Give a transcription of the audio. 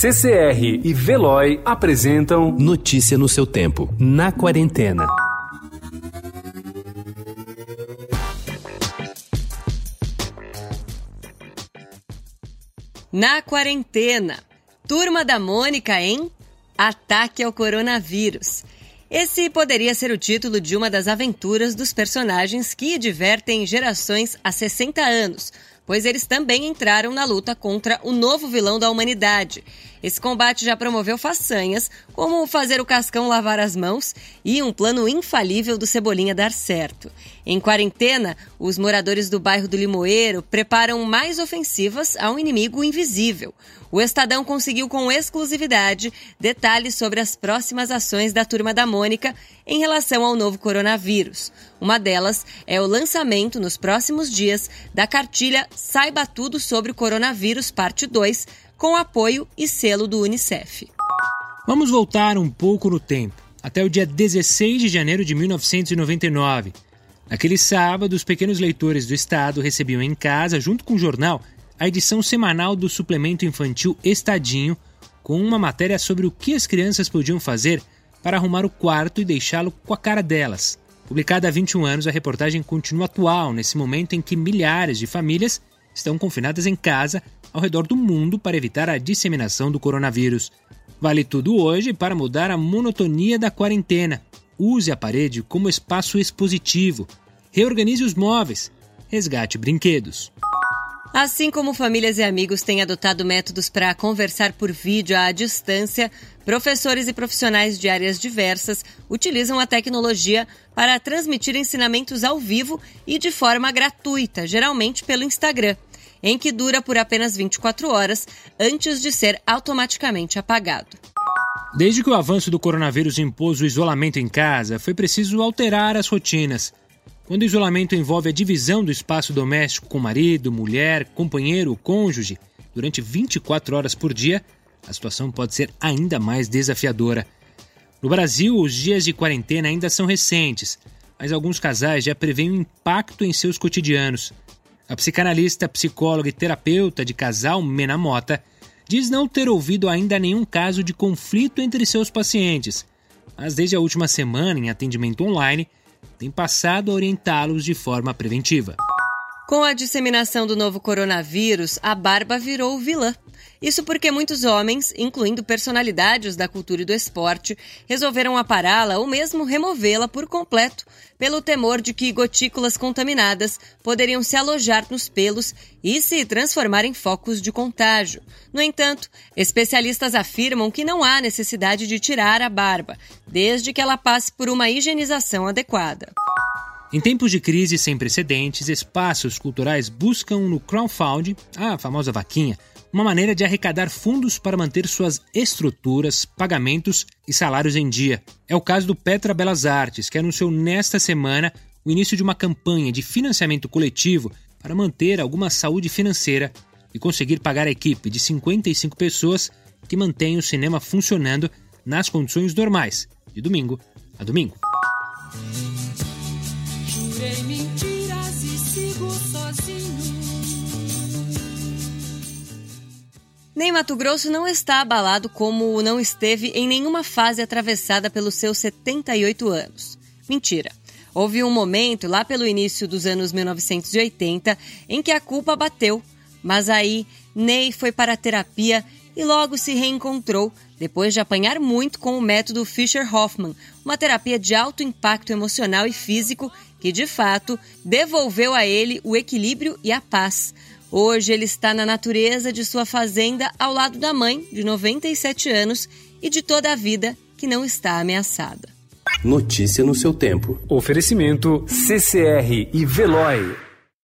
CCR e Veloy apresentam Notícia no seu tempo, na quarentena. Na quarentena, Turma da Mônica em Ataque ao Coronavírus. Esse poderia ser o título de uma das aventuras dos personagens que divertem gerações há 60 anos, pois eles também entraram na luta contra o novo vilão da humanidade. Esse combate já promoveu façanhas, como fazer o Cascão lavar as mãos e um plano infalível do Cebolinha dar certo. Em quarentena, os moradores do bairro do Limoeiro preparam mais ofensivas a um inimigo invisível. O Estadão conseguiu com exclusividade detalhes sobre as próximas ações da Turma da Mônica em relação ao novo coronavírus. Uma delas é o lançamento nos próximos dias da cartilha Saiba Tudo sobre o Coronavírus, parte 2, com apoio e selo do Unicef. Vamos voltar um pouco no tempo, até o dia 16 de janeiro de 1999. Naquele sábado, os pequenos leitores do estado recebiam em casa, junto com o jornal, a edição semanal do suplemento infantil Estadinho, com uma matéria sobre o que as crianças podiam fazer para arrumar o quarto e deixá-lo com a cara delas. Publicada há 21 anos, a reportagem continua atual nesse momento em que milhares de famílias estão confinadas em casa ao redor do mundo para evitar a disseminação do coronavírus. Vale tudo hoje para mudar a monotonia da quarentena. Use a parede como espaço expositivo. Reorganize os móveis. Resgate brinquedos. Assim como famílias e amigos têm adotado métodos para conversar por vídeo à distância, professores e profissionais de áreas diversas utilizam a tecnologia para transmitir ensinamentos ao vivo e de forma gratuita, geralmente pelo Instagram, em que dura por apenas 24 horas antes de ser automaticamente apagado. Desde que o avanço do coronavírus impôs o isolamento em casa, foi preciso alterar as rotinas. Quando o isolamento envolve a divisão do espaço doméstico com marido, mulher, companheiro, cônjuge, durante 24 horas por dia, a situação pode ser ainda mais desafiadora. No Brasil, os dias de quarentena ainda são recentes, mas alguns casais já preveem o impacto em seus cotidianos. A psicanalista, psicóloga e terapeuta de casal Mena Mota diz não ter ouvido ainda nenhum caso de conflito entre seus pacientes, mas desde a última semana, em atendimento online, tem passado a orientá-los de forma preventiva. Com a disseminação do novo coronavírus, a barba virou vilã. Isso porque muitos homens, incluindo personalidades da cultura e do esporte, resolveram apará-la ou mesmo removê-la por completo, pelo temor de que gotículas contaminadas poderiam se alojar nos pelos e se transformar em focos de contágio. No entanto, especialistas afirmam que não há necessidade de tirar a barba, desde que ela passe por uma higienização adequada. Em tempos de crise sem precedentes, espaços culturais buscam no crowdfunding, a famosa vaquinha, uma maneira de arrecadar fundos para manter suas estruturas, pagamentos e salários em dia. É o caso do Petra Belas Artes, que anunciou nesta semana o início de uma campanha de financiamento coletivo para manter alguma saúde financeira e conseguir pagar a equipe de 55 pessoas que mantém o cinema funcionando nas condições normais, de domingo a domingo. Jurei mentiras e sigo sozinho. Nem Mato Grosso não está abalado como não esteve em nenhuma fase atravessada pelos seus 78 anos. Mentira. Houve um momento, lá pelo início dos anos 1980, em que a culpa bateu. Mas aí, Ney foi para a terapia e logo se reencontrou, depois de apanhar muito com o método Fischer-Hoffman, uma terapia de alto impacto emocional e físico que, de fato, devolveu a ele o equilíbrio e a paz. Hoje ele está na natureza de sua fazenda ao lado da mãe, de 97 anos, e de toda a vida que não está ameaçada. Notícia no seu tempo. Oferecimento CCR e Veloy.